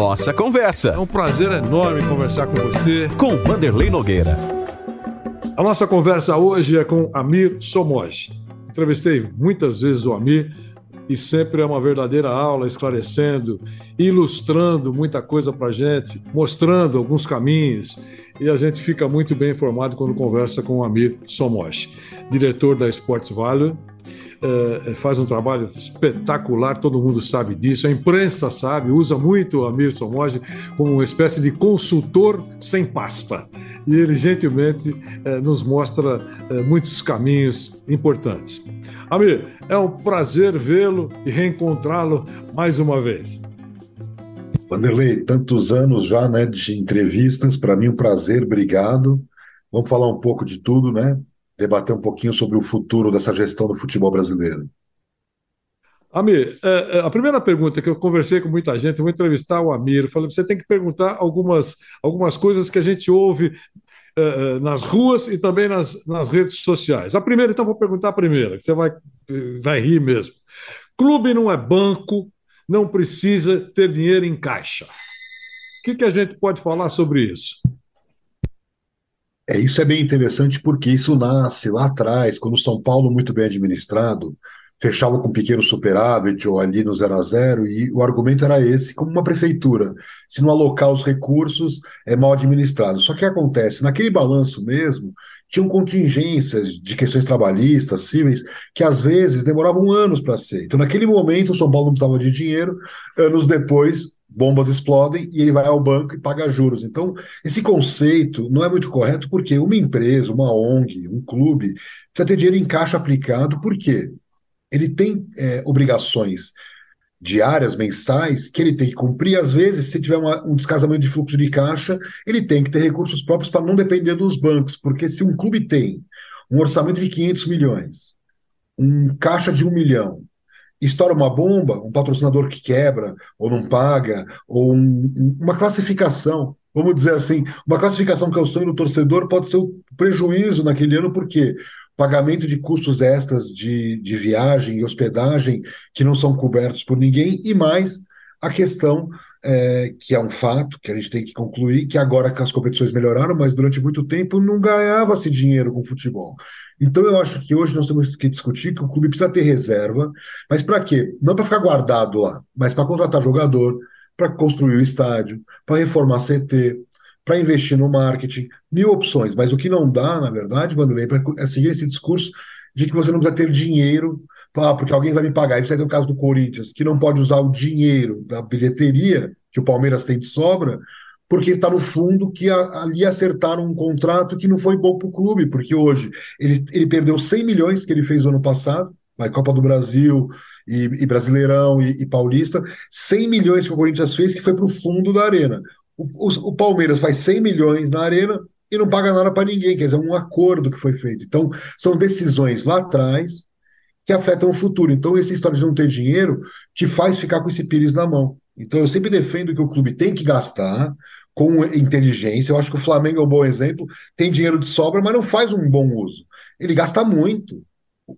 Nossa Conversa. É um prazer enorme conversar com você. Com Vanderlei Nogueira. A nossa conversa hoje é com Amir Somoge. Entrevistei muitas vezes o Amir e sempre é uma verdadeira aula, esclarecendo, ilustrando muita coisa para gente, mostrando alguns caminhos. E a gente fica muito bem informado quando conversa com o Amir Somoge, diretor da Sports Value, é, faz um trabalho espetacular, todo mundo sabe disso, a imprensa sabe, usa muito o Amir Somoge como uma espécie de consultor sem pasta. E ele gentilmente é, nos mostra é, muitos caminhos importantes. Amir, é um prazer vê-lo e reencontrá-lo mais uma vez. Vanderlei, tantos anos já né, de entrevistas, para mim um prazer, obrigado. Vamos falar um pouco de tudo, né? Debater um pouquinho sobre o futuro dessa gestão do futebol brasileiro. Amir, é, é, a primeira pergunta que eu conversei com muita gente, vou entrevistar o Amir, falei, você tem que perguntar algumas, algumas coisas que a gente ouve é, nas ruas e também nas, nas redes sociais. A primeira, então, vou perguntar a primeira, que você vai, vai rir mesmo. Clube não é banco, não precisa ter dinheiro em caixa. O que, que a gente pode falar sobre isso? É, isso é bem interessante porque isso nasce lá atrás, quando São Paulo, muito bem administrado, fechava com pequeno superávit ou ali no zero a zero, e o argumento era esse, como uma prefeitura, se não alocar os recursos, é mal administrado. Só que acontece, naquele balanço mesmo, tinham contingências de questões trabalhistas, cíveis, que às vezes demoravam anos para ser. Então, naquele momento, São Paulo não precisava de dinheiro, anos depois, bombas explodem e ele vai ao banco e paga juros. Então, esse conceito não é muito correto porque uma empresa, uma ONG, um clube, precisa ter dinheiro em caixa aplicado, por quê? Ele tem é, obrigações diárias, mensais, que ele tem que cumprir. Às vezes, se tiver uma, um descasamento de fluxo de caixa, ele tem que ter recursos próprios para não depender dos bancos, porque se um clube tem um orçamento de 500 milhões, um caixa de um milhão, estoura uma bomba, um patrocinador que quebra ou não paga, ou um, uma classificação, vamos dizer assim, uma classificação que é o sonho do torcedor pode ser o prejuízo naquele ano, porque pagamento de custos extras de, de viagem e hospedagem que não são cobertos por ninguém, e mais a questão é, que é um fato que a gente tem que concluir, que agora que as competições melhoraram, mas durante muito tempo não ganhava-se dinheiro com futebol. Então eu acho que hoje nós temos que discutir que o clube precisa ter reserva, mas para quê? Não para ficar guardado lá, mas para contratar jogador, para construir o estádio, para reformar CT, para investir no marketing, mil opções. Mas o que não dá, na verdade, Vanderlei, é seguir esse discurso de que você não precisa ter dinheiro ah, porque alguém vai me pagar. Isso aí é o caso do Corinthians, que não pode usar o dinheiro da bilheteria que o Palmeiras tem de sobra, porque está no fundo que a, ali acertaram um contrato que não foi bom para o clube, porque hoje ele, ele perdeu 100 milhões que ele fez no ano passado, vai Copa do Brasil e, e Brasileirão e, e, Paulista, 100 milhões que o Corinthians fez que foi para o fundo da arena. O, o, o Palmeiras faz 100 milhões na arena e não paga nada para ninguém, quer dizer, um acordo que foi feito. Então, são decisões lá atrás que afetam o futuro. Então, essa história de não ter dinheiro te faz ficar com esse pires na mão. Então, eu sempre defendo que o clube tem que gastar com inteligência. Eu acho que o Flamengo é um bom exemplo. Tem dinheiro de sobra, mas não faz um bom uso. Ele gasta muito.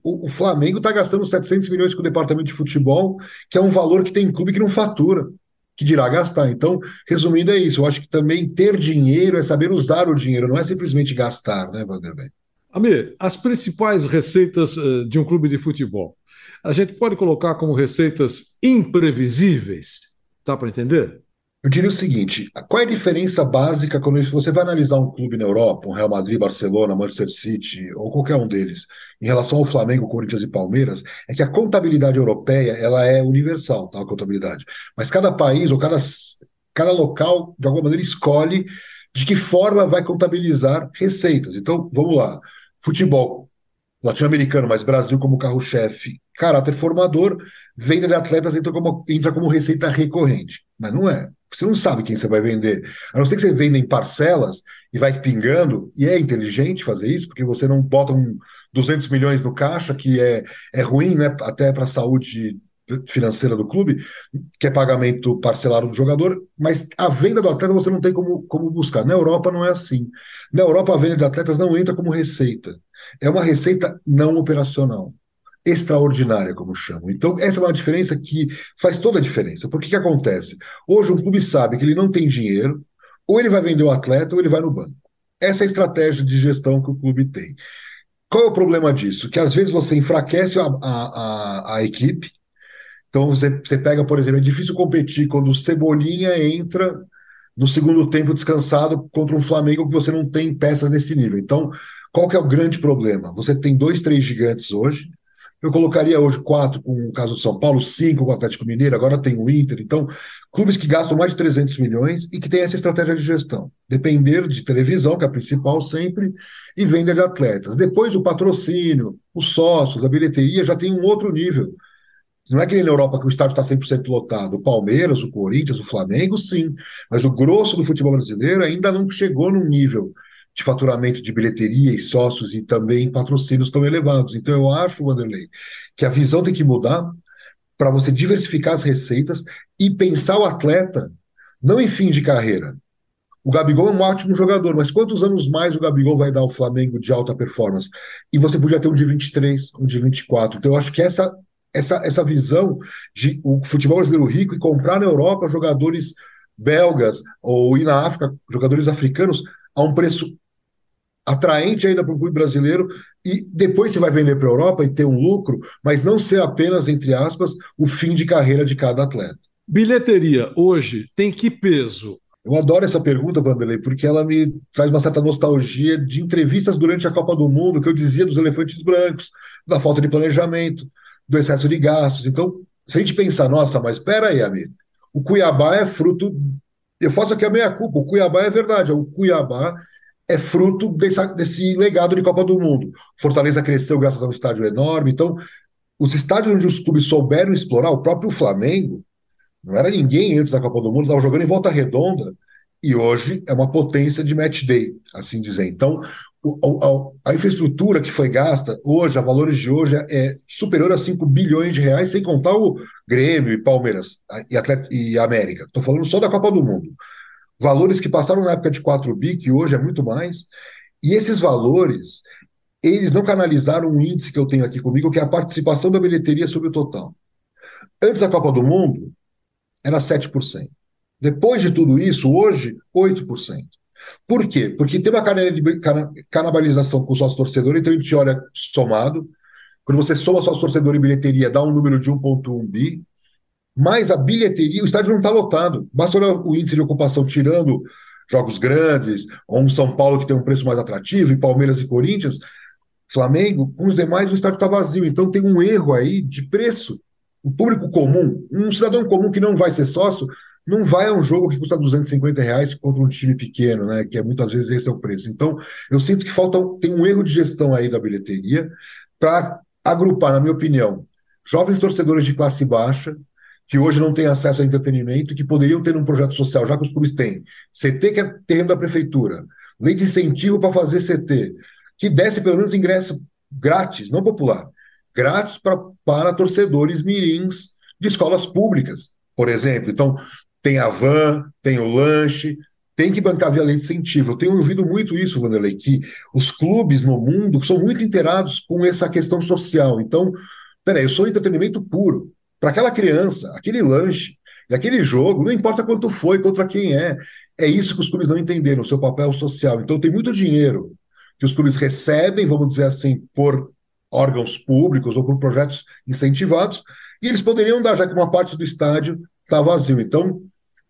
O, o Flamengo está gastando 700 milhões com o departamento de futebol, que é um valor que tem clube que não fatura, que dirá gastar. Então, resumindo, é isso. Eu acho que também ter dinheiro é saber usar o dinheiro, não é simplesmente gastar, né, Vanderlei? Amir, as principais receitas uh, de um clube de futebol, a gente pode colocar como receitas imprevisíveis? Dá para entender? Eu diria o seguinte: qual é a diferença básica quando você vai analisar um clube na Europa, um Real Madrid, Barcelona, Manchester City ou qualquer um deles, em relação ao Flamengo, Corinthians e Palmeiras, é que a contabilidade europeia ela é universal, tá, a contabilidade. Mas cada país ou cada, cada local, de alguma maneira, escolhe de que forma vai contabilizar receitas. Então, vamos lá futebol latino-americano, mas Brasil como carro-chefe, caráter formador, venda de atletas entra como, entra como receita recorrente. Mas não é. Você não sabe quem você vai vender. A não ser que você venda em parcelas e vai pingando, e é inteligente fazer isso, porque você não bota um 200 milhões no caixa, que é, é ruim né, até para a saúde financeira do clube, que é pagamento parcelado do jogador, mas a venda do atleta você não tem como, como buscar. Na Europa não é assim. Na Europa a venda de atletas não entra como receita. É uma receita não operacional. extraordinária, como chamam. Então, essa é uma diferença que faz toda a diferença. Porque que acontece? Hoje, um clube sabe que ele não tem dinheiro, ou ele vai vender o atleta, ou ele vai no banco. Essa é a estratégia de gestão que o clube tem. Qual é o problema disso? Que às vezes você enfraquece a, a, a, a equipe. Então, você, você pega, por exemplo, é difícil competir quando o Cebolinha entra no segundo tempo descansado contra um Flamengo que você não tem peças nesse nível. Então, qual que é o grande problema? Você tem dois, três gigantes hoje, eu colocaria hoje quatro com o caso do São Paulo, cinco com o Atlético Mineiro, agora tem o Inter. Então, clubes que gastam mais de 300 milhões e que têm essa estratégia de gestão. Depender de televisão, que é a principal sempre, e venda de atletas. Depois, o patrocínio, os sócios, a bilheteria já tem um outro nível. Não é que nem na Europa que o estádio está 100% lotado. O Palmeiras, o Corinthians, o Flamengo, sim. Mas o grosso do futebol brasileiro ainda não chegou num nível de faturamento de bilheteria e sócios e também patrocínios tão elevados. Então, eu acho, Wanderlei, que a visão tem que mudar para você diversificar as receitas e pensar o atleta não em fim de carreira. O Gabigol é um ótimo jogador, mas quantos anos mais o Gabigol vai dar ao Flamengo de alta performance? E você podia ter um de 23, um de 24. Então, eu acho que essa, essa, essa visão de o futebol brasileiro rico e comprar na Europa jogadores belgas ou ir na África jogadores africanos a um preço atraente ainda para o clube brasileiro e depois você vai vender para a Europa e ter um lucro, mas não ser apenas, entre aspas, o fim de carreira de cada atleta. Bilheteria hoje tem que peso? Eu adoro essa pergunta, Vanderlei, porque ela me traz uma certa nostalgia de entrevistas durante a Copa do Mundo que eu dizia dos elefantes brancos, da falta de planejamento, do excesso de gastos. Então, se a gente pensar, nossa, mas espera aí, amigo, o Cuiabá é fruto. Eu faço aqui a meia culpa. O Cuiabá é verdade. O Cuiabá é fruto desse, desse legado de Copa do Mundo. Fortaleza cresceu graças a um estádio enorme. Então, os estádios onde os clubes souberam explorar, o próprio Flamengo, não era ninguém antes da Copa do Mundo, estava jogando em volta redonda, e hoje é uma potência de match day, assim dizer. Então, a, a, infraestrutura que foi gasta hoje, a valores de hoje, é superior a 5 bilhões de reais, sem contar o Grêmio e Palmeiras e, Atlet e América. Estou falando só da Copa do Mundo valores que passaram na época de 4 bi, que hoje é muito mais, e esses valores, eles não canalizaram um índice que eu tenho aqui comigo, que é a participação da bilheteria sobre o total. Antes da Copa do Mundo, era 7%. Depois de tudo isso, hoje, 8%. Por quê? Porque tem uma canibalização com o sócio torcedor, então a gente olha somado. Quando você soma sócio torcedor e bilheteria, dá um número de 1,1 bi mas a bilheteria, o estádio não está lotado. Basta olhar o índice de ocupação, tirando jogos grandes, ou um São Paulo que tem um preço mais atrativo, e Palmeiras e Corinthians, Flamengo, com os demais o estádio está vazio. Então tem um erro aí de preço. O público comum, um cidadão comum que não vai ser sócio, não vai a um jogo que custa 250 reais contra um time pequeno, né? Que é, muitas vezes esse é o preço. Então, eu sinto que falta tem um erro de gestão aí da bilheteria para agrupar, na minha opinião, jovens torcedores de classe baixa que hoje não têm acesso a entretenimento, que poderiam ter um projeto social, já que os clubes têm. CT, que é terreno da prefeitura, lei de incentivo para fazer CT, que desse pelo menos ingresso grátis, não popular, grátis para torcedores mirins de escolas públicas, por exemplo. Então, tem a van, tem o lanche, tem que bancar via lei de incentivo. Eu tenho ouvido muito isso, Vanderlei, que os clubes no mundo são muito inteirados com essa questão social. Então, peraí, eu sou entretenimento puro para aquela criança, aquele lanche, aquele jogo, não importa quanto foi, contra quem é. É isso que os clubes não entenderam, o seu papel social. Então tem muito dinheiro que os clubes recebem, vamos dizer assim, por órgãos públicos ou por projetos incentivados, e eles poderiam dar, já que uma parte do estádio está vazio. Então,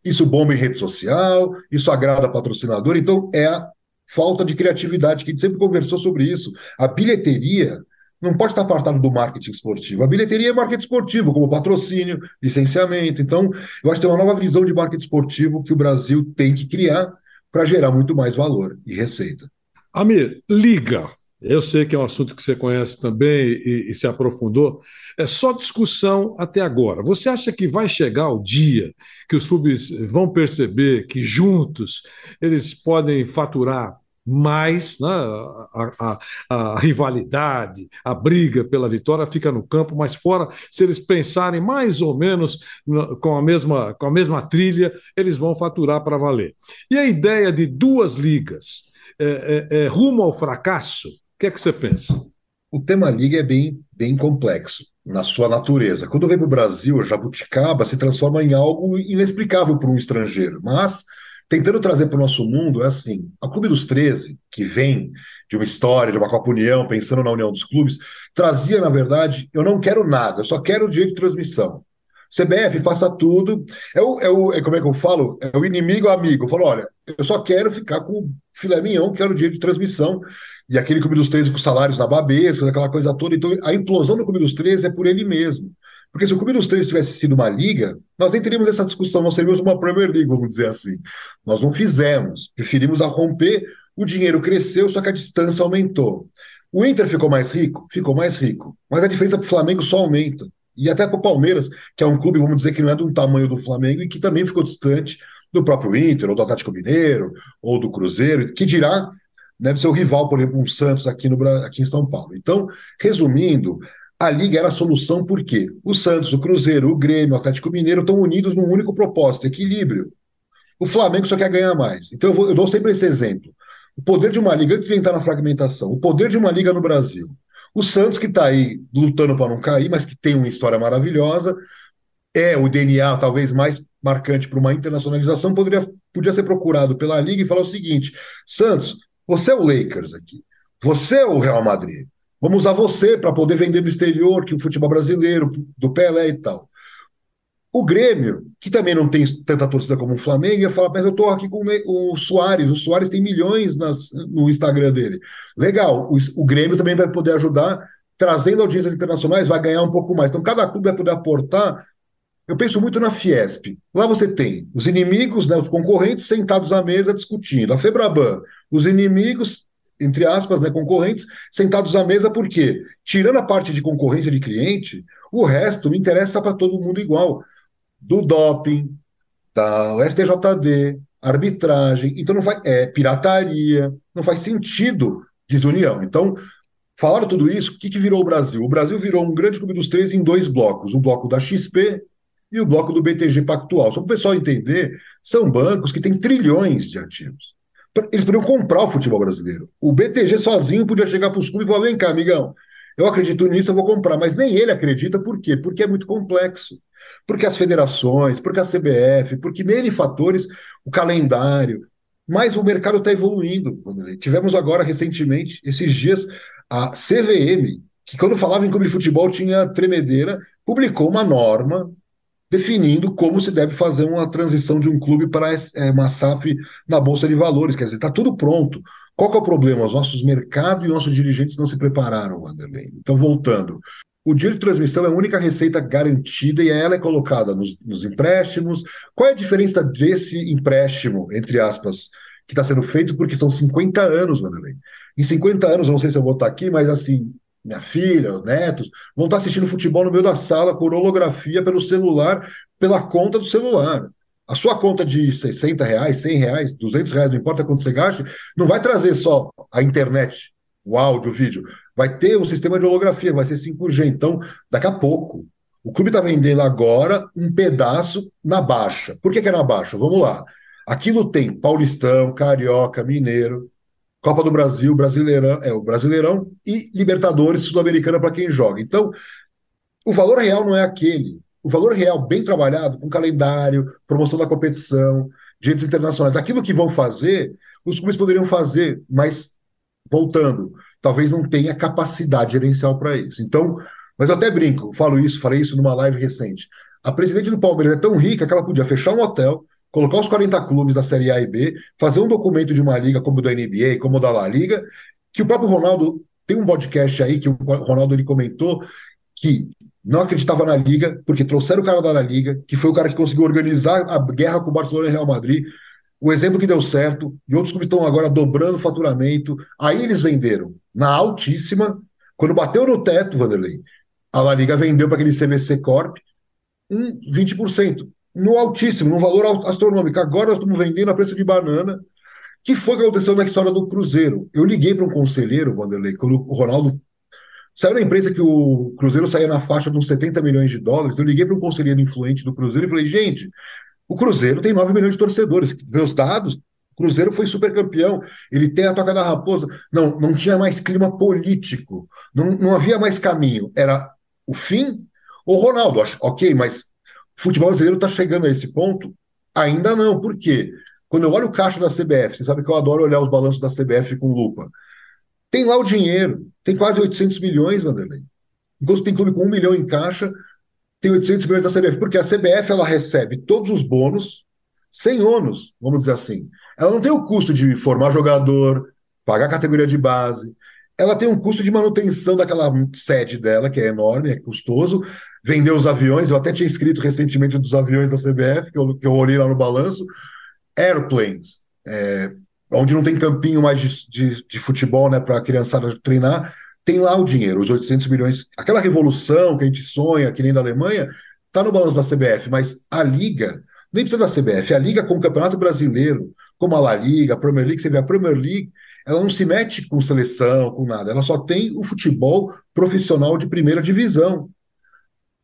isso bomba em rede social, isso agrada patrocinador, então é a falta de criatividade, que a gente sempre conversou sobre isso. A bilheteria não pode estar apartado do marketing esportivo. A bilheteria é marketing esportivo, como patrocínio, licenciamento. Então, eu acho que tem uma nova visão de marketing esportivo que o Brasil tem que criar para gerar muito mais valor e receita. Amir, liga. Eu sei que é um assunto que você conhece também e, e, se aprofundou. É só discussão até agora. Você acha que vai chegar o dia que os clubes vão perceber que juntos eles podem faturar mais né, a, a, a, rivalidade, a briga pela vitória fica no campo, mas fora, se eles pensarem mais ou menos com a mesma, com a mesma trilha, eles vão faturar para valer. E a ideia de duas ligas é, é, é rumo ao fracasso, que é que você pensa? O tema Liga é bem, bem complexo na sua natureza. Quando vem para o Brasil, a jabuticaba se transforma em algo inexplicável para um estrangeiro. Mas, tentando trazer para o nosso mundo, é assim: a Clube dos 13, que vem de uma história, de uma Copa União, pensando na união dos clubes, trazia, na verdade, eu não quero nada, eu só quero o direito de transmissão. CBF, faça tudo. É o, é o é, como é que eu falo? É o inimigo amigo. Eu falo, olha, eu só quero ficar com o filé mignon, que era o direito de transmissão, e aquele Clube dos 13 com salários na babesca, aquela coisa toda. Então, a implosão do Clube dos 13 é por ele mesmo. Porque se o Clube dos 13 tivesse sido uma liga, nós nem teríamos essa discussão, nós seríamos uma Premier League, vamos dizer assim. Nós não fizemos, preferimos a romper, o dinheiro cresceu, só que a distância aumentou. O Inter ficou mais rico? Ficou mais rico. Mas a diferença para o Flamengo só aumenta. E até para o Palmeiras, que é um clube, vamos dizer, que não é do tamanho do Flamengo e que também ficou distante do próprio Inter, ou do Atlético Mineiro, ou do Cruzeiro, que dirá deve ser o rival, por exemplo, um Santos aqui, no, aqui em São Paulo. Então, resumindo, a Liga era a solução porque o Santos, o Cruzeiro, o Grêmio, o Atlético Mineiro estão unidos num único propósito, equilíbrio. O Flamengo só quer ganhar mais. Então, eu, vou, eu dou sempre esse exemplo. O poder de uma liga, antes de entrar na fragmentação, o poder de uma liga no Brasil. O Santos, que está aí lutando para não cair, mas que tem uma história maravilhosa, é o DNA talvez mais marcante para uma internacionalização, poderia, podia ser procurado pela Liga e falar o seguinte: Santos, você é o Lakers aqui, você é o Real Madrid. Vamos usar você para poder vender no exterior, que o futebol brasileiro, do Pelé e tal. O Grêmio, que também não tem tanta torcida como o Flamengo, ia falar, mas eu estou aqui com o Soares, o Soares tem milhões nas, no Instagram dele. Legal, o, o, Grêmio também vai poder ajudar, trazendo audiências internacionais, vai ganhar um pouco mais. Então, cada clube vai poder aportar. Eu penso muito na Fiesp. Lá você tem os inimigos, né, os concorrentes sentados à mesa discutindo. A Febraban, os inimigos, entre aspas, né, concorrentes, sentados à mesa, por quê? Tirando a parte de concorrência de cliente, o resto me interessa para todo mundo igual do doping, da STJD, arbitragem. Então não faz é pirataria, não faz sentido desunião. Então, falaram tudo isso, o que, que virou o Brasil? O Brasil virou um grande clube dos três em dois blocos: o bloco da XP e o bloco do BTG Pactual. Só para o pessoal entender, são bancos que têm trilhões de ativos. Eles poderiam comprar o futebol brasileiro. O BTG sozinho podia chegar para os clubes e falar: vem cá, amigão, eu acredito nisso, eu vou comprar. Mas nem ele acredita, por quê? Porque é muito complexo porque as federações, porque a CBF, porque N fatores, o calendário. Mas o mercado está evoluindo. Tivemos agora, recentemente, esses dias, a CVM, que quando falava em clube de futebol tinha tremedeira, publicou uma norma definindo como se deve fazer uma transição de um clube para é, uma SAF na Bolsa de Valores. Quer dizer, está tudo pronto. Qual é o problema? Os nossos mercados e nossos dirigentes não se prepararam, Wanderlei. Então, voltando, o direito de transmissão é a única receita garantida e ela é colocada nos, nos empréstimos. Qual é a diferença desse empréstimo, entre aspas, que está sendo feito? Porque são 50 anos, Vanderlei. Em 50 anos, não sei se eu vou estar aqui, mas assim, minha filha, os netos, vão estar assistindo futebol no meio da sala com holografia pelo celular, pela conta do celular. A sua conta de 60 reais, 100 reais, 200 reais, não importa quanto você gaste, não vai trazer só a internet, o áudio, o vídeo vai ter um sistema de holografia, vai ser 5G. Então, daqui a pouco, o clube está vendendo agora um pedaço na baixa. Por que, que é na baixa? Vamos lá. Aquilo tem Paulistão, Carioca, Mineiro, Copa do Brasil, Brasileirão, é o Brasileirão e Libertadores Sul-Americana para quem joga. Então, o valor real não é aquele. O valor real bem trabalhado, com calendário, promoção da competição, direitos internacionais, aquilo que vão fazer, os clubes poderiam fazer, mas voltando, talvez não tenha capacidade gerencial para isso. Então, mas eu até brinco, falo isso, falei isso numa live recente. A presidente do Palmeiras é tão rica que ela podia fechar um hotel, colocar os 40 clubes da Série A e B, fazer um documento de uma liga como o da NBA, como o da La Liga, que o próprio Ronaldo tem um podcast aí que o Ronaldo ele comentou que não acreditava na liga, porque trouxeram o cara da La Liga, que foi o cara que conseguiu organizar a guerra com o Barcelona e Real Madrid, o exemplo que deu certo, e outros clubes estão agora dobrando o faturamento. Aí eles venderam na altíssima. Quando bateu no teto, Vanderlei, a La Liga vendeu para aquele CVC Corp um 20%. No altíssimo, num valor astronômico. Agora nós estamos vendendo a preço de banana. que foi que aconteceu na história do Cruzeiro? Eu liguei para um conselheiro, Vanderlei, quando o Ronaldo Saiu na imprensa que o Cruzeiro saía na faixa de uns 70 milhões de dólares. Eu liguei para um conselheiro influente do Cruzeiro e falei: gente, o Cruzeiro tem 9 milhões de torcedores. Meus dados O Cruzeiro foi super campeão, ele tem a toca da raposa. Não, não tinha mais clima político, não, não havia mais caminho. Era o fim. O Ronaldo, ok, mas o futebol brasileiro está chegando a esse ponto? Ainda não. Por quê? Quando eu olho o caixa da CBF, você sabe que eu adoro olhar os balanços da CBF com lupa. Tem lá o dinheiro, tem quase 800 milhões, Vanderlei. Enquanto tem clube com um milhão em caixa, tem 800 milhões da CBF, porque a CBF ela recebe todos os bônus sem ônus, vamos dizer assim. Ela não tem o custo de formar jogador, pagar categoria de base. Ela tem um custo de manutenção daquela sede dela, que é enorme, é custoso. Vender os aviões, eu até tinha escrito recentemente dos aviões da CBF, que eu, que eu olhei lá no balanço. Airplanes, é, onde não tem campinho mais de, de, de futebol né, para a criançada treinar, tem lá o dinheiro, os 800 milhões. Aquela revolução que a gente sonha, que nem da Alemanha, está no balanço da CBF, mas a Liga, nem precisa da CBF, a Liga com o Campeonato Brasileiro, como a La Liga, a Premier League, você vê a Premier League, ela não se mete com seleção, com nada, ela só tem o futebol profissional de primeira divisão.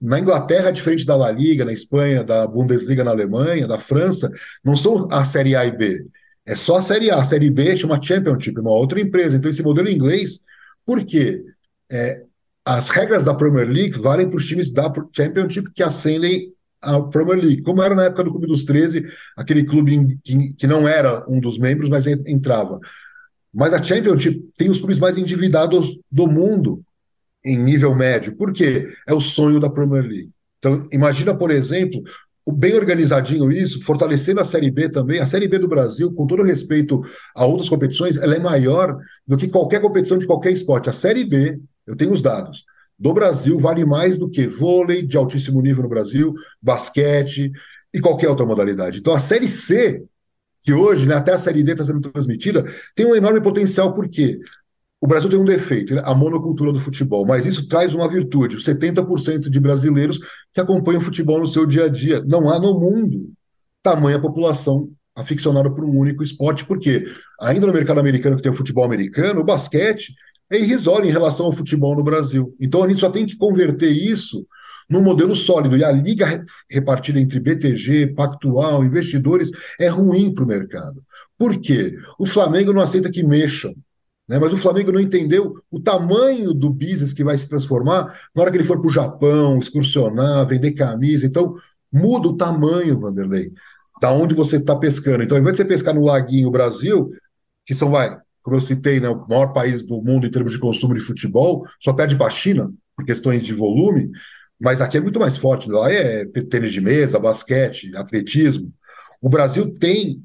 Na Inglaterra, diferente da La Liga, na Espanha, da Bundesliga na Alemanha, da França, não são a Série A e B. É só a Série A. A Série B chama Championship, uma outra empresa. Então, esse modelo inglês por quê? É, as regras da Premier League valem para os times da Championship que ascendem à Premier League, como era na época do Clube dos 13, aquele clube que, que não era um dos membros, mas entrava. Mas a Championship tem os clubes mais endividados do mundo em nível médio. Por quê? É o sonho da Premier League. Então, imagina, por exemplo, bem organizadinho isso, fortalecendo a Série B também. A Série B do Brasil, com todo respeito a outras competições, ela é maior do que qualquer competição de qualquer esporte. A Série B, eu tenho os dados, do Brasil vale mais do que vôlei de altíssimo nível no Brasil, basquete e qualquer outra modalidade. Então a Série C, que hoje, né, até a Série D está sendo transmitida, tem um enorme potencial, por quê? O Brasil tem um defeito, né? a monocultura do futebol, mas isso traz uma virtude: 70% de brasileiros que acompanham o futebol no seu dia a dia. Não há no mundo tamanha população aficionada por um único esporte, porque ainda no mercado americano que tem o futebol americano, o basquete é irrisório em relação ao futebol no Brasil. Então a gente só tem que converter isso num modelo sólido. E a liga repartida entre BTG, Pactual, investidores é ruim para o mercado. Por quê? O Flamengo não aceita que mexam né? Mas o Flamengo não entendeu o tamanho do business que vai se transformar na hora que ele for para o Japão, excursionar, vender camisa. Então, muda o tamanho, Vanderlei, da onde você está pescando. Então, ao invés de você pescar no Laguinho Brasil, que são, vai, como eu citei, né, o maior país do mundo em termos de consumo de futebol, só perde para a China, por questões de volume, mas aqui é muito mais forte. Lá é tênis de mesa, basquete, atletismo. O Brasil tem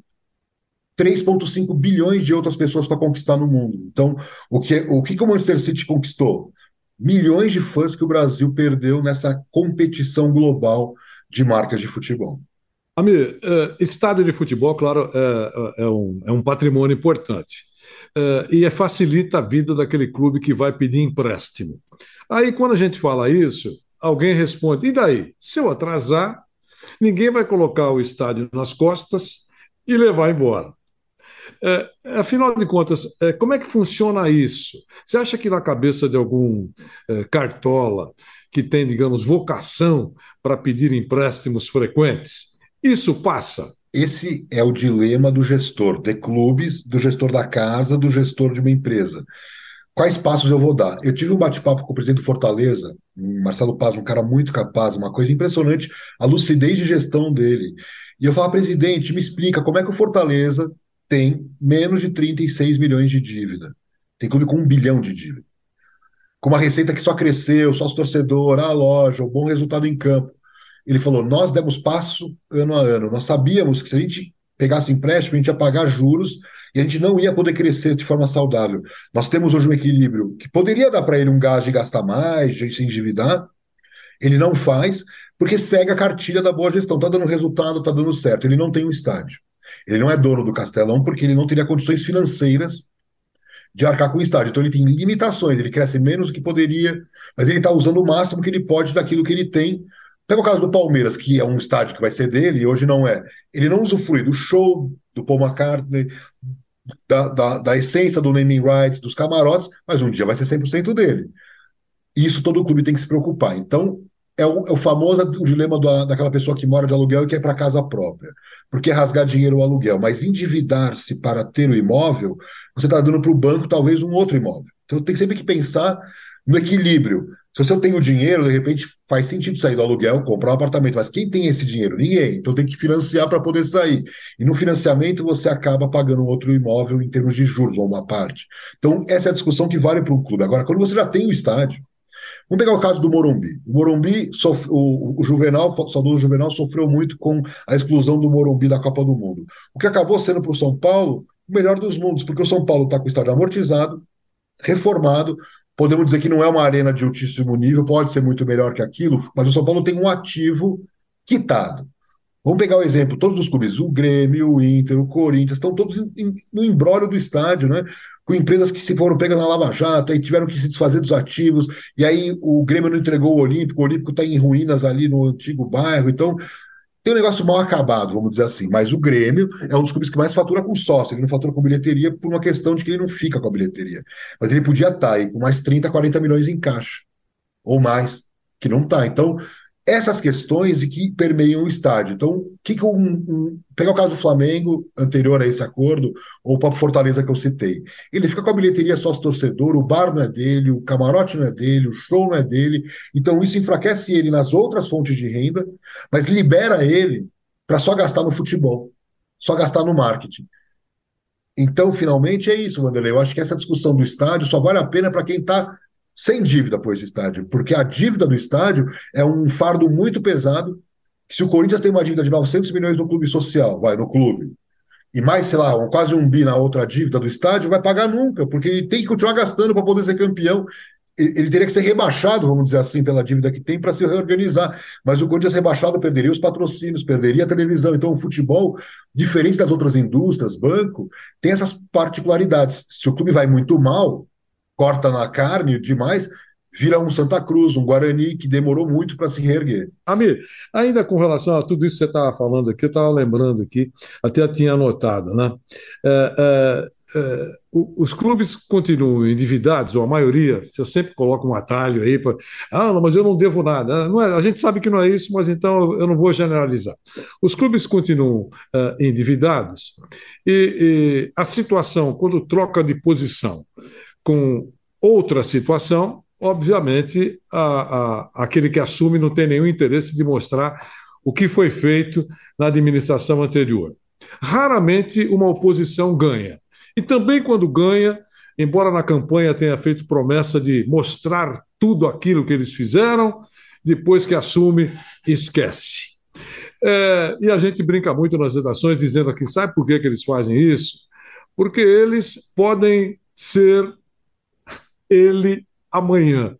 3,5 bilhões de outras pessoas para conquistar no mundo. Então, o que, o que, que o Manchester City conquistou? Milhões de fãs que o Brasil perdeu nessa competição global de marcas de futebol. Amir, uh, estádio de futebol, claro, é, é, um, é um patrimônio importante. Uh, e é, facilita a vida daquele clube que vai pedir empréstimo. Aí, quando a gente fala isso, alguém responde: e daí? Se eu atrasar, ninguém vai colocar o estádio nas costas e levar embora. É, afinal de contas, é, como é que funciona isso? Você acha que na cabeça de algum é, cartola que tem, digamos, vocação para pedir empréstimos frequentes, isso passa? Esse é o dilema do gestor de clubes, do gestor da casa, do gestor de uma empresa. Quais passos eu vou dar? Eu tive um bate-papo com o presidente do Fortaleza, Marcelo Paz, um cara muito capaz, uma coisa impressionante, a lucidez de gestão dele. E eu falo, presidente, me explica como é que o Fortaleza tem menos de 36 milhões de dívida. Tem clube com um bilhão de dívida. Com uma receita que só cresceu, sócio torcedor, a loja, o bom resultado em campo. Ele falou: nós demos passo ano a ano. Nós sabíamos que se a gente pegasse empréstimo, a gente ia pagar juros e a gente não ia poder crescer de forma saudável. Nós temos hoje um equilíbrio que poderia dar para ele um gás de gastar mais, de se endividar. Ele não faz, porque segue a cartilha da boa gestão. Está dando resultado, está dando certo. Ele não tem um estádio. Ele não é dono do Castelão porque ele não teria condições financeiras de arcar com o estádio. Então ele tem limitações, ele cresce menos do que poderia, mas ele está usando o máximo que ele pode daquilo que ele tem. Pega o caso do Palmeiras, que é um estádio que vai ser dele e hoje não é. Ele não usufrui do show do Paul McCartney, da, da, da essência do naming rights, dos camarotes, mas um dia vai ser 100% dele. Isso todo clube tem que se preocupar. Então, é o, é o famoso o dilema do, daquela pessoa que mora de aluguel e quer para casa própria. Porque é rasgar dinheiro o aluguel, mas endividar-se para ter o imóvel, você está dando para o banco talvez um outro imóvel. Então tem sempre que pensar no equilíbrio. Se você tem o dinheiro, de repente faz sentido sair do aluguel, comprar um apartamento, mas quem tem esse dinheiro? Ninguém. Então tem que financiar para poder sair. E no financiamento você acaba pagando outro imóvel em termos de juros, ou uma parte. Então essa é a discussão que vale para um clube. Agora, quando você já tem o estádio, Vamos pegar o caso do Morumbi. O Morumbi, sof... o, o Juvenal, o saudoso Juvenal, sofreu muito com a exclusão do Morumbi da Copa do Mundo. O que acabou sendo para o São Paulo o melhor dos mundos, porque o São Paulo está com o estádio amortizado, reformado. Podemos dizer que não é uma arena de altíssimo nível, pode ser muito melhor que aquilo, mas o São Paulo tem um ativo quitado. Vamos pegar o exemplo, todos os clubes, o Grêmio, o Inter, o Corinthians, estão todos no embrólio do estádio, né? Com empresas que se foram pegas na Lava Jato e tiveram que se desfazer dos ativos, e aí o Grêmio não entregou o Olímpico, o Olímpico está em ruínas ali no antigo bairro, então tem um negócio mal acabado, vamos dizer assim, mas o Grêmio é um dos clubes que mais fatura com sócio, ele não fatura com bilheteria por uma questão de que ele não fica com a bilheteria, mas ele podia estar tá aí com mais 30, 40 milhões em caixa, ou mais, que não está, então essas questões que permeiam o estádio. Então, que, que um, um, pegar o caso do Flamengo, anterior a esse acordo, ou o próprio Fortaleza que eu citei. Ele fica com a bilheteria sócio-torcedor, o bar não é dele, o camarote não é dele, o show não é dele. Então, isso enfraquece ele nas outras fontes de renda, mas libera ele para só gastar no futebol, só gastar no marketing. Então, finalmente, é isso, Wanderlei. Eu acho que essa discussão do estádio só vale a pena para quem está sem dívida por esse estádio, porque a dívida do estádio é um fardo muito pesado. Se o Corinthians tem uma dívida de 900 milhões no clube social, vai no clube, e mais, sei lá, quase um bi na outra dívida do estádio, vai pagar nunca, porque ele tem que continuar gastando para poder ser campeão. Ele teria que ser rebaixado, vamos dizer assim, pela dívida que tem para se reorganizar. Mas o Corinthians rebaixado perderia os patrocínios, perderia a televisão. Então, o futebol, diferente das outras indústrias, banco, tem essas particularidades. Se o clube vai muito mal, corta na carne demais, vira um Santa Cruz, um Guarani que demorou muito para se reerguer. Amir, ainda com relação a tudo isso que você estava falando aqui, eu estava lembrando aqui, até tinha anotado, né? É, é, é, os clubes continuam endividados, ou a maioria, você sempre coloca um atalho aí para. Ah, não, mas eu não devo nada. Não é, a gente sabe que não é isso, mas então eu não vou generalizar. Os clubes continuam é, endividados e, e a situação, quando troca de posição, com outra situação, obviamente, a, a, aquele que assume não tem nenhum interesse de mostrar o que foi feito na administração anterior. Raramente uma oposição ganha. E também quando ganha, embora na campanha tenha feito promessa de mostrar tudo aquilo que eles fizeram, depois que assume, esquece. É, e a gente brinca muito nas redações dizendo aqui, sabe por que, que eles fazem isso? Porque eles podem ser ele amanhã.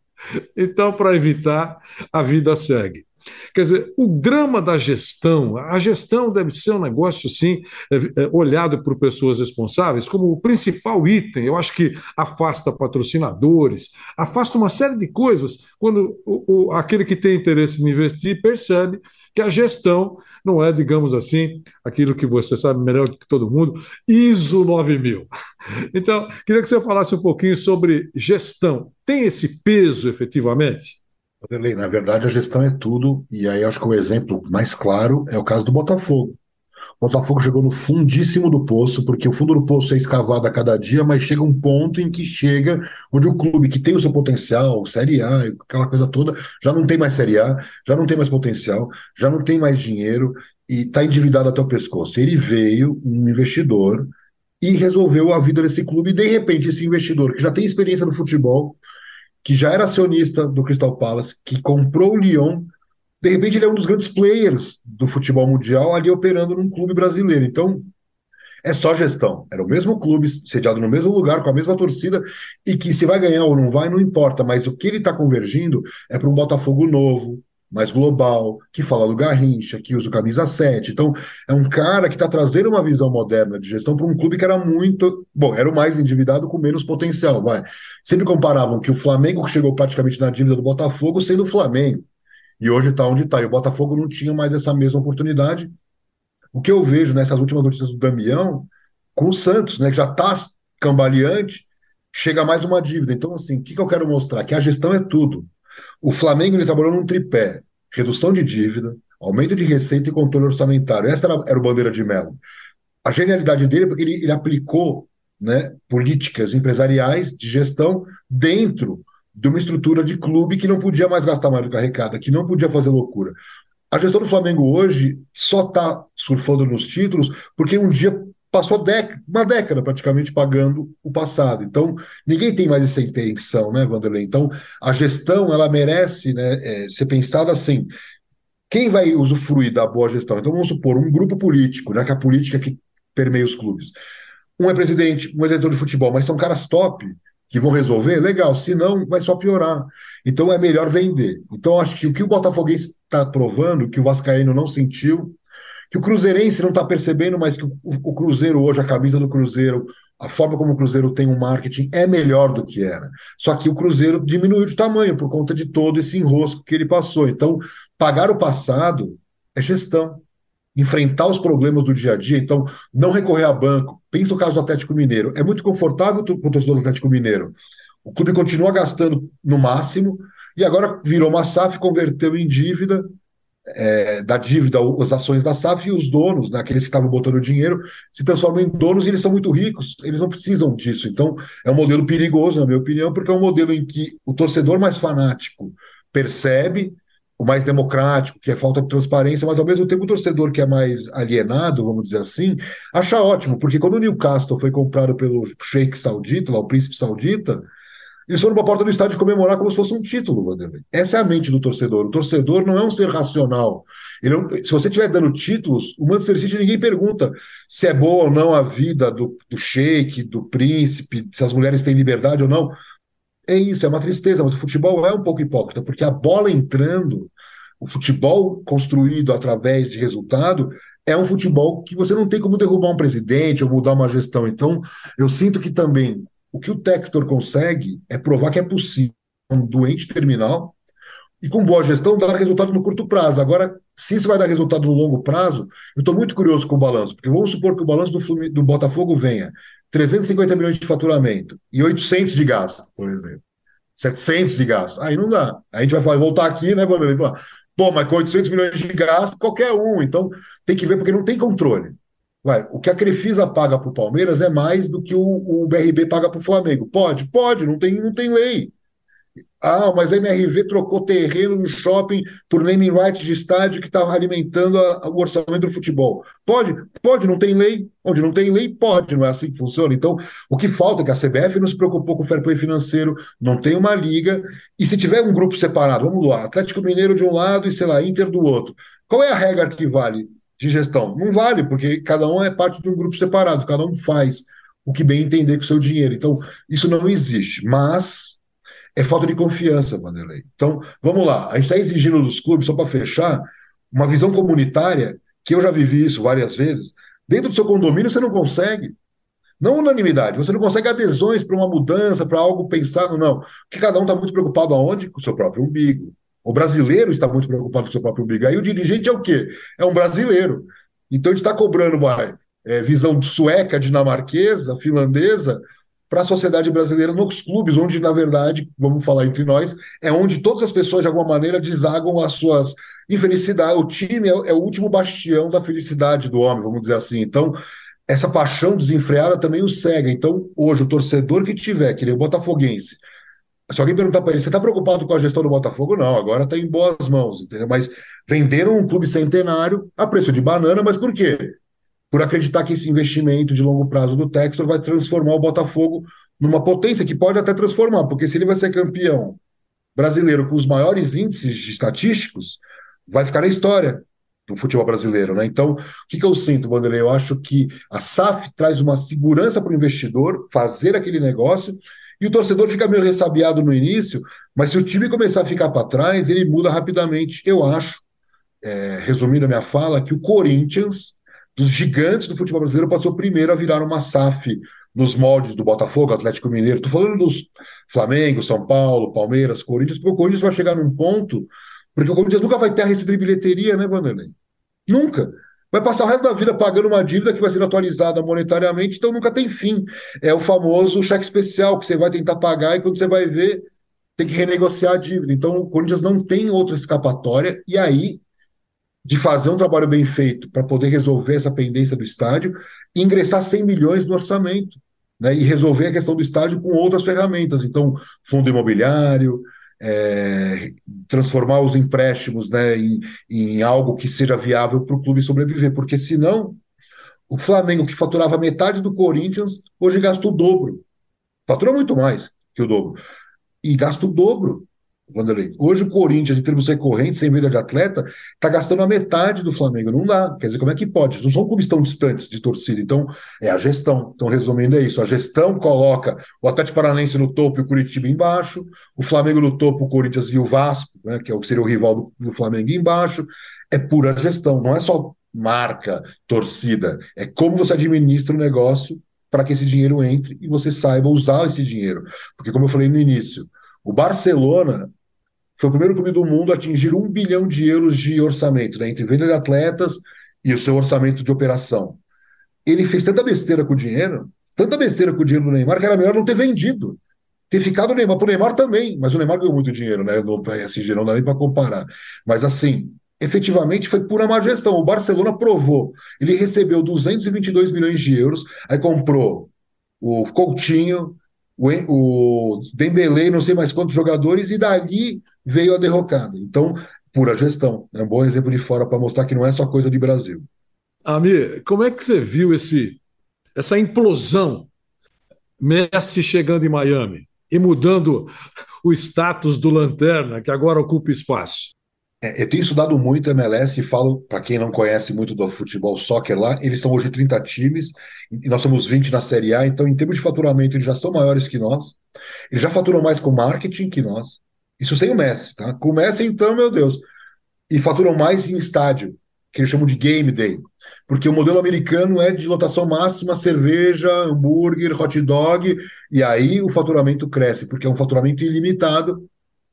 Então, para evitar, a vida segue. Quer dizer, o drama da gestão, a gestão deve ser um negócio, sim, é, é, olhado por pessoas responsáveis como o principal item. Eu acho que afasta patrocinadores, afasta uma série de coisas quando o, o, aquele que tem interesse em investir percebe que a gestão não é, digamos assim, aquilo que você sabe melhor do que todo mundo, ISO 9000. Então, queria que você falasse um pouquinho sobre gestão. Tem esse peso efetivamente? Na verdade, a gestão é tudo, e aí acho que o exemplo mais claro é o caso do Botafogo. O Botafogo chegou no fundíssimo do poço, porque o fundo do poço é escavado a cada dia, mas chega um ponto em que chega onde o clube que tem o seu potencial, Série A, aquela coisa toda, já não tem mais Série A, já não tem mais potencial, já não tem mais dinheiro e está endividado até o pescoço. Ele veio, um investidor, e resolveu a vida desse clube, e de repente esse investidor, que já tem experiência no futebol, que já era acionista do Crystal Palace, que comprou o Lyon. De repente, ele é um dos grandes players do futebol mundial ali operando num clube brasileiro. Então, é só gestão. Era o mesmo clube, sediado no mesmo lugar, com a mesma torcida, e que se vai ganhar ou não vai, não importa. Mas o que ele está convergindo é para um Botafogo novo, mais global, que fala do Garrincha, que usa o camisa 7. Então, é um cara que está trazendo uma visão moderna de gestão para um clube que era muito. Bom, era o mais endividado com menos potencial. Vai. Sempre comparavam que o Flamengo chegou praticamente na dívida do Botafogo sendo o Flamengo. E hoje está onde está. E o Botafogo não tinha mais essa mesma oportunidade. O que eu vejo nessas últimas notícias do Damião, com o Santos, né, que já está cambaleante, chega mais uma dívida. Então, assim, o que, que eu quero mostrar? Que a gestão é tudo. O Flamengo ele trabalhou num tripé: redução de dívida, aumento de receita e controle orçamentário. Essa era, era o bandeira de Mello. A genialidade dele porque ele, ele aplicou né, políticas empresariais de gestão dentro de uma estrutura de clube que não podia mais gastar mais do que arrecada, que não podia fazer loucura. A gestão do Flamengo hoje só está surfando nos títulos porque um dia passou uma década praticamente pagando o passado. Então, ninguém tem mais essa intenção, né, Vanderlei? Então, a gestão, ela merece né, é, ser pensada assim, quem vai usufruir da boa gestão? Então, vamos supor, um grupo político, né, que é a política que permeia os clubes. Um é presidente, um é diretor de futebol, mas são caras top que vão resolver, legal, se não, vai só piorar. Então é melhor vender. Então acho que o que o Botafoguense está provando, que o Vascaíno não sentiu, que o Cruzeirense não está percebendo, mas que o, o, Cruzeiro hoje, a camisa do Cruzeiro, a forma como o Cruzeiro tem um marketing é melhor do que era. Só que o Cruzeiro diminuiu de tamanho por conta de todo esse enrosco que ele passou. Então, pagar o passado é gestão. Enfrentar os problemas do dia a dia, então não recorrer a banco. Pensa o caso do Atlético Mineiro. É muito confortável para o torcedor do Atlético Mineiro. O clube continua gastando no máximo e agora virou uma SAF, converteu em dívida é, da dívida, as ações da SAF e os donos, né, aqueles que estavam botando dinheiro, se transformam em donos e eles são muito ricos, eles não precisam disso. Então, é um modelo perigoso, na minha opinião, porque é um modelo em que o torcedor mais fanático percebe, o mais democrático, que é falta de transparência, mas ao mesmo tempo o torcedor que é mais alienado, vamos dizer assim, acha ótimo, porque quando o Newcastle foi comprado pelo Sheikh Saudita, lá, o príncipe saudita, eles foram para a porta do estádio comemorar como se fosse um título, Vanderlei. Essa é a mente do torcedor. O torcedor não é um ser racional. Ele, se você estiver dando títulos, o Manchester City ninguém pergunta se é boa ou não a vida do, do sheik, do príncipe, se as mulheres têm liberdade ou não. É isso, é uma tristeza, mas o futebol é um pouco hipócrita, porque a bola entrando, o futebol construído através de resultado, é um futebol que você não tem como derrubar um presidente ou mudar uma gestão. Então, eu sinto que também o que o Textor consegue é provar que é possível um doente terminal e com boa gestão dar resultado no curto prazo. Agora, se isso vai dar resultado no longo prazo, eu estou muito curioso com o balanço, porque vamos supor que o balanço do, do Botafogo venha 350 milhões de faturamento e 800 de gasto, por exemplo. 700 de gasto. Aí não dá. A gente vai voltar aqui, né, Vanderlei? Pô, mas com 800 milhões de gasto, qualquer um. Então, tem que ver, porque não tem controle. O que a Crefisa paga para o Palmeiras é mais do que o, o BRB paga para o Flamengo. Pode, pode, não tem, não tem lei. Ah, mas a MRV trocou terreno no shopping por naming rights de estádio que estava alimentando a, a, o orçamento do futebol. Pode? Pode, não tem lei. Onde não tem lei, pode, não é assim que funciona. Então, o que falta é que a CBF não se preocupou com o fair play financeiro, não tem uma liga, e se tiver um grupo separado, vamos lá, Atlético Mineiro de um lado e, sei lá, Inter do outro, qual é a regra que vale? De gestão. Não vale, porque cada um é parte de um grupo separado, cada um faz o que bem entender com o seu dinheiro. Então, isso não existe. Mas é falta de confiança, Vanderlei. Então, vamos lá. A gente está exigindo dos clubes, só para fechar, uma visão comunitária, que eu já vivi isso várias vezes. Dentro do seu condomínio, você não consegue. Não unanimidade, você não consegue adesões para uma mudança, para algo pensado, não. Porque cada um está muito preocupado aonde? Com o seu próprio umbigo. O brasileiro está muito preocupado com o seu próprio umbigo. Aí o dirigente é o quê? É um brasileiro. Então a gente está cobrando uma é, visão sueca, dinamarquesa, finlandesa para a sociedade brasileira nos clubes, onde, na verdade, vamos falar entre nós, é onde todas as pessoas, de alguma maneira, desagam as suas infelicidades. O time é, é o último bastião da felicidade do homem, vamos dizer assim. Então, essa paixão desenfreada também o cega. Então, hoje, o torcedor que tiver, que nem o Botafoguense, se alguém perguntar para ele, você está preocupado com a gestão do Botafogo? Não, agora está em boas mãos, entendeu? Mas venderam um clube centenário a preço de banana, mas por quê? Por acreditar que esse investimento de longo prazo do Textor vai transformar o Botafogo numa potência que pode até transformar, porque se ele vai ser campeão brasileiro com os maiores índices estatísticos, vai ficar na história do futebol brasileiro, né? Então, o que, que eu sinto, Vanderlei? Eu acho que a SAF traz uma segurança para o investidor fazer aquele negócio e o torcedor fica meio ressabiado no início, mas se o time começar a ficar para trás, ele muda rapidamente. Eu acho, é, resumindo a minha fala, que o Corinthians, dos gigantes do futebol brasileiro, passou primeiro a virar uma SAF nos moldes do Botafogo, Atlético Mineiro. Estou falando dos Flamengo, São Paulo, Palmeiras, Corinthians, porque o Corinthians vai chegar num ponto, porque o Corinthians nunca vai ter a receita de bilheteria, né, Vanderlei? Nunca vai passar o resto da vida pagando uma dívida que vai ser atualizada monetariamente, então nunca tem fim. É o famoso cheque especial que você vai tentar pagar e quando você vai ver, tem que renegociar a dívida. Então, o Corinthians não tem outra escapatória, e aí, de fazer um trabalho bem feito para poder resolver essa pendência do estádio, ingressar 100 milhões no orçamento, né, e resolver a questão do estádio com outras ferramentas. Então, fundo imobiliário, é, transformar os empréstimos né, em, em algo que seja viável para o clube sobreviver, porque senão o Flamengo, que faturava metade do Corinthians, hoje gasta o dobro. Fatura muito mais que o dobro. E gasta o dobro. Vanderlei. Hoje o Corinthians, em termos recorrentes, sem venda de atleta, está gastando a metade do Flamengo. Não dá. Quer dizer, como é que pode? Não são clubes tão distantes de torcida. Então, é a gestão. Então, resumindo, é isso. A gestão coloca o Atlético Paranense no topo e o Curitiba embaixo, o Flamengo no topo, o Corinthians e o Vasco, né, que é o que seria o rival do, do Flamengo embaixo. É pura gestão. Não é só marca, torcida. É como você administra o negócio para que esse dinheiro entre e você saiba usar esse dinheiro. Porque, como eu falei no início, o Barcelona foi o primeiro clube do mundo a atingir um bilhão de euros de orçamento, né, entre venda de atletas e o seu orçamento de operação. Ele fez tanta besteira com o dinheiro, tanta besteira com o dinheiro do Neymar, que era melhor não ter vendido. Ter ficado o Neymar. Para o Neymar também, mas o Neymar ganhou muito dinheiro, né? No PSG, não dá nem para comparar. Mas assim, efetivamente foi pura má gestão. O Barcelona provou. Ele recebeu 222 milhões de euros, aí comprou o Coutinho, o, Dembele, não sei mais quantos jogadores, e dali veio a derrocada. Então, pura gestão. É um bom exemplo de fora para mostrar que não é só coisa de Brasil. Amir, como é que você viu esse, essa implosão? Messi chegando em Miami e mudando o status do Lanterna, que agora ocupa espaço. É, eu tenho estudado muito MLS e falo, para quem não conhece muito do futebol soccer lá, eles são hoje 30 times e nós somos 20 na Série A, então em termos de faturamento eles já são maiores que nós. Eles já faturam mais com marketing que nós. Isso sem o Messi, tá? Com o Messi, então, meu Deus. E faturam mais em estádio, que eles chamam de game day. Porque o modelo americano é de lotação máxima, cerveja, hambúrguer, hot dog, e aí o faturamento cresce, porque é um faturamento ilimitado,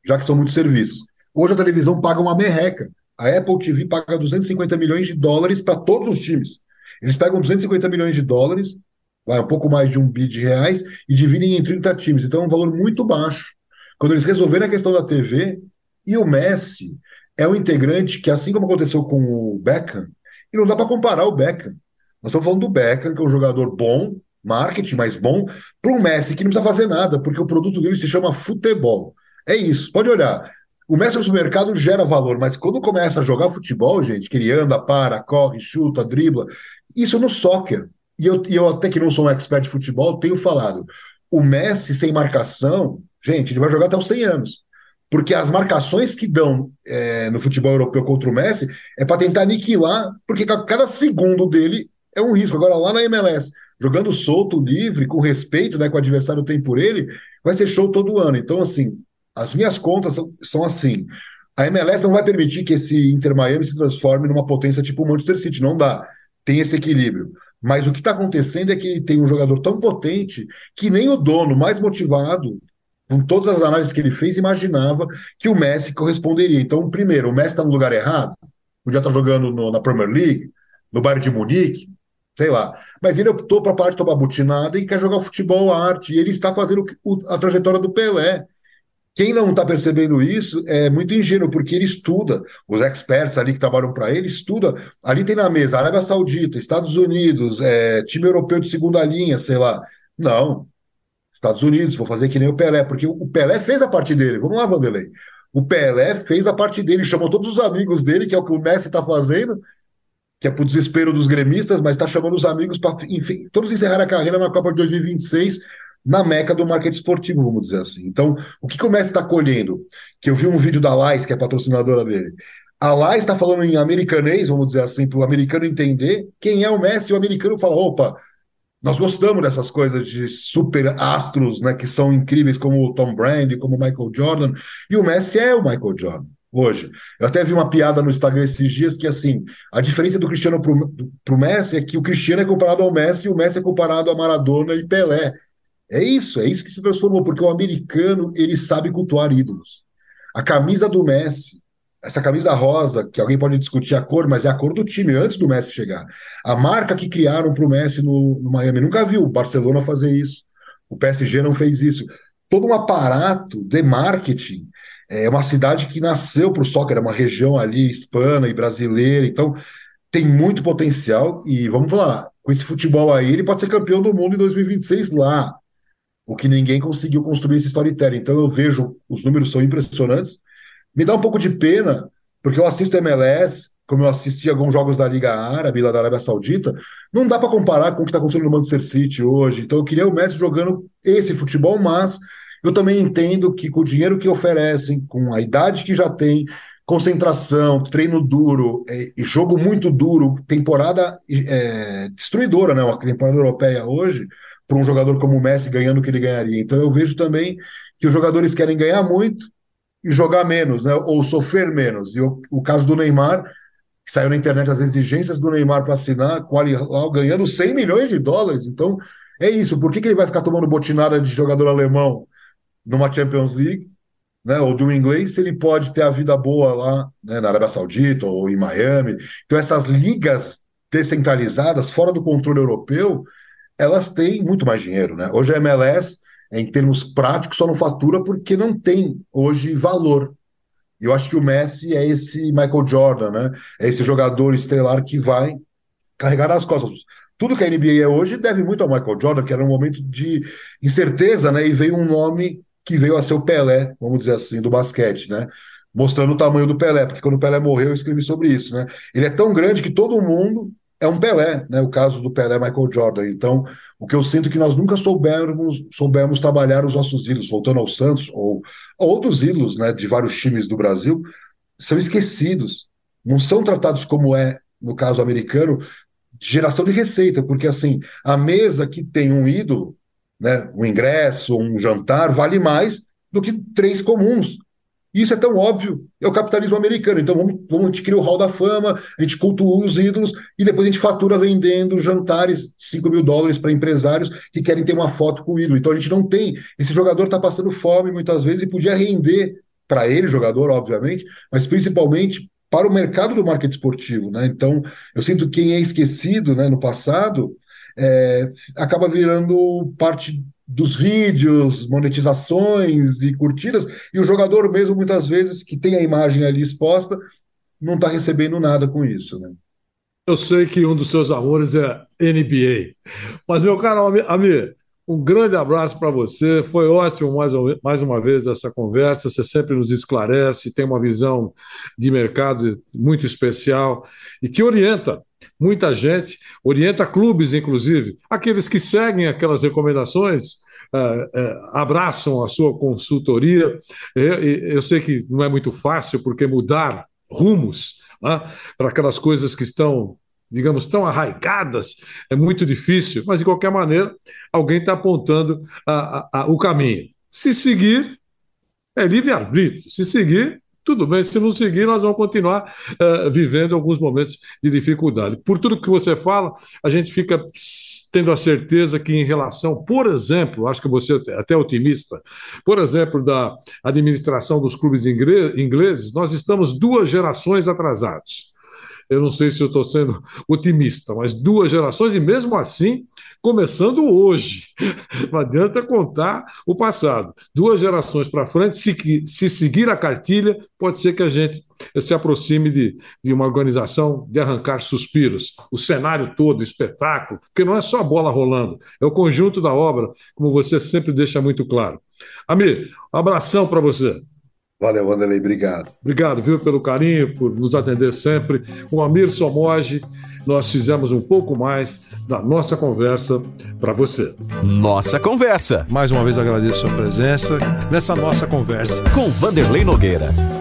já que são muitos serviços. Hoje a televisão paga uma merreca. A Apple TV paga 250 milhões de dólares para todos os times. Eles pegam 250 milhões de dólares, vai um pouco mais de um bi de reais, e dividem em 30 times. Então é um valor muito baixo. Quando eles resolveram a questão da TV, e o Messi é um integrante que, assim como aconteceu com o Beckham, e não dá para comparar o Beckham. Nós estamos falando do Beckham, que é um jogador bom, marketing mais bom, para um Messi que não precisa fazer nada, porque o produto dele se chama futebol. É isso, pode olhar. O Messi no supermercado gera valor, mas quando começa a jogar futebol, gente, que ele anda, para, corre, chuta, dribla, isso no soccer. E eu, e eu até que não sou um expert de futebol, tenho falado. O Messi sem marcação, gente, ele vai jogar até os 100 anos. Porque as marcações que dão é, no futebol europeu contra o Messi é para tentar aniquilar, porque cada segundo dele é um risco. Agora, lá na MLS, jogando solto, livre, com respeito, né, que o adversário tem por ele, vai ser show todo ano. Então, assim, as minhas contas são, são assim. A MLS não vai permitir que esse Inter Miami se transforme numa potência tipo o Manchester City. Não dá. Tem esse equilíbrio. Mas o que está acontecendo é que ele tem um jogador tão potente que nem o dono mais motivado, com todas as análises que ele fez, imaginava que o Messi corresponderia. Então, primeiro, o Messi está no lugar errado, podia estar tá jogando no, na Premier League, no Bayern de Munique, sei lá. Mas ele optou para parar de tomar butinada e quer jogar futebol, arte, e ele está fazendo a trajetória do Pelé. Quem não está percebendo isso é muito ingênuo, porque ele estuda, os experts ali que trabalham para ele, estuda. Ali tem na mesa Arábia Saudita, Estados Unidos, é, time europeu de segunda linha, sei lá. Não. Estados Unidos, vou fazer que nem o Pelé, porque o Pelé fez a parte dele. Vamos lá, Vanderlei. O Pelé fez a parte dele, chamou todos os amigos dele, que é o que o Messi está fazendo, que é para o desespero dos gremistas, mas está chamando os amigos para, enfim, todos encerrar a carreira na Copa de 2026 na meca do marketing esportivo, vamos dizer assim. Então, o que, o Messi está colhendo? Que eu vi um vídeo da Lais, que é patrocinadora dele. A Lais está falando em americanês, vamos dizer assim, para o americano entender quem é o Messi. O americano fala: opa, nós gostamos dessas coisas de super astros, né, que são incríveis, como o Tom Brady, como o Michael Jordan. E o Messi é o Michael Jordan hoje. Eu até vi uma piada no Instagram esses dias que, assim, a diferença do Cristiano para o Messi é que o Cristiano é comparado ao Messi e o Messi é comparado a Maradona e Pelé. É isso, é isso que se transformou, porque o americano ele sabe cultuar ídolos. A camisa do Messi, essa camisa rosa, que alguém pode discutir a cor, mas é a cor do time antes do Messi chegar. A marca que criaram para o Messi no, no Miami nunca viu o Barcelona fazer isso. O PSG não fez isso. todo um aparato de marketing. É uma cidade que nasceu para o soccer, é uma região ali hispana e brasileira, então tem muito potencial. E vamos lá, com esse futebol aí, ele pode ser campeão do mundo em 2026 lá, o que ninguém conseguiu construir esse storytelling. Então eu vejo, os números são impressionantes. Me dá um pouco de pena, porque eu assisto MLS, como eu assisti alguns jogos da Liga Árabe, lá da Arábia Saudita, não dá para comparar com o que está acontecendo no Manchester City hoje. Então eu queria o Messi jogando esse futebol, mas eu também entendo que com o dinheiro que oferecem, com a idade que já tem, concentração, treino duro é, jogo muito duro, temporada é, destruidora, né? Uma temporada europeia hoje, para um jogador como o Messi ganhando o que ele ganharia. Então eu vejo também que os jogadores querem ganhar muito e jogar menos, né? Ou sofrer menos. E o, o caso do Neymar que saiu na internet as exigências do Neymar para assinar com o Al ganhando 100 milhões de dólares. Então, é isso. Por que, que ele vai ficar tomando botinada de jogador alemão numa Champions League, né, ou de um inglês, se ele pode ter a vida boa lá né, na Arábia Saudita ou em Miami? Então, essas ligas descentralizadas, fora do controle europeu, elas têm muito mais dinheiro. Né? Hoje a MLS, em termos práticos, só não fatura porque não tem hoje valor. Eu acho que o Messi é esse Michael Jordan, né? É esse jogador estelar que vai carregar nas costas. Tudo que a NBA é hoje deve muito ao Michael Jordan, que era um momento de incerteza, né? E veio um nome que veio a ser o Pelé, vamos dizer assim, do basquete, né? Mostrando o tamanho do Pelé, porque quando o Pelé morreu eu escrevi sobre isso, né? Ele é tão grande que todo mundo é um Pelé, né? O caso do Pelé Michael Jordan. Então, o que eu sinto é que nós nunca soubemos, soubemos trabalhar os nossos ídolos, voltando ao Santos, ou, ou outros ídolos né, de vários times do Brasil, são esquecidos. Não são tratados como é, no caso americano, geração de receita, porque assim, a mesa que tem um ídolo, né, um ingresso, um jantar, vale mais do que três comuns. Isso é tão óbvio, é o capitalismo americano. Então vamos, vamos, a gente cria o hall da fama, a gente cultua os ídolos e depois a gente fatura vendendo jantares, 5 mil dólares para empresários que querem ter uma foto com o ídolo. Então a gente não tem. Esse jogador está passando fome muitas vezes e podia render para ele, jogador, obviamente, mas principalmente para o mercado do marketing esportivo. Né? Então eu sinto que quem é esquecido né, no passado é, acaba virando parte dos vídeos, monetizações e curtidas, e o jogador mesmo, muitas vezes, que tem a imagem ali exposta, não está recebendo nada com isso. Né? Eu sei que um dos seus amores é NBA. Mas, meu caro Amir, um grande abraço para você. Foi ótimo mais, mais uma vez essa conversa. Você sempre nos esclarece, tem uma visão de mercado muito especial e que orienta muita gente, orienta clubes, inclusive, aqueles que seguem aquelas recomendações. Uh, uh, abraçam a sua consultoria. Eu, eu, sei que não é muito fácil, porque mudar rumos né, para aquelas coisas que estão, digamos, tão arraigadas é muito difícil, mas de qualquer maneira, alguém está apontando a, a, a, o caminho. Se seguir, é livre-arbítrio. Se seguir, tudo bem, se não seguir, nós vamos continuar uh, vivendo alguns momentos de dificuldade. Por tudo que você fala, a gente fica tendo a certeza que, em relação, por exemplo, acho que você é até otimista, por exemplo, da administração dos clubes ingleses, nós estamos duas gerações atrasados. Eu não sei se eu estou sendo otimista, mas duas gerações, e mesmo assim, começando hoje. Não adianta contar o passado. Duas gerações para frente, se, se seguir a cartilha, pode ser que a gente se aproxime de, de uma organização de arrancar suspiros. O cenário todo, o espetáculo, porque não é só a bola rolando, é o conjunto da obra, como você sempre deixa muito claro. Amir, um abração para você. Valeu, Wanderlei, obrigado. Obrigado, viu, pelo carinho, por nos atender sempre. O Amir Somoge, nós fizemos um pouco mais da nossa conversa para você. Nossa conversa. Mais uma vez agradeço a sua presença nessa nossa conversa com Vanderlei Nogueira.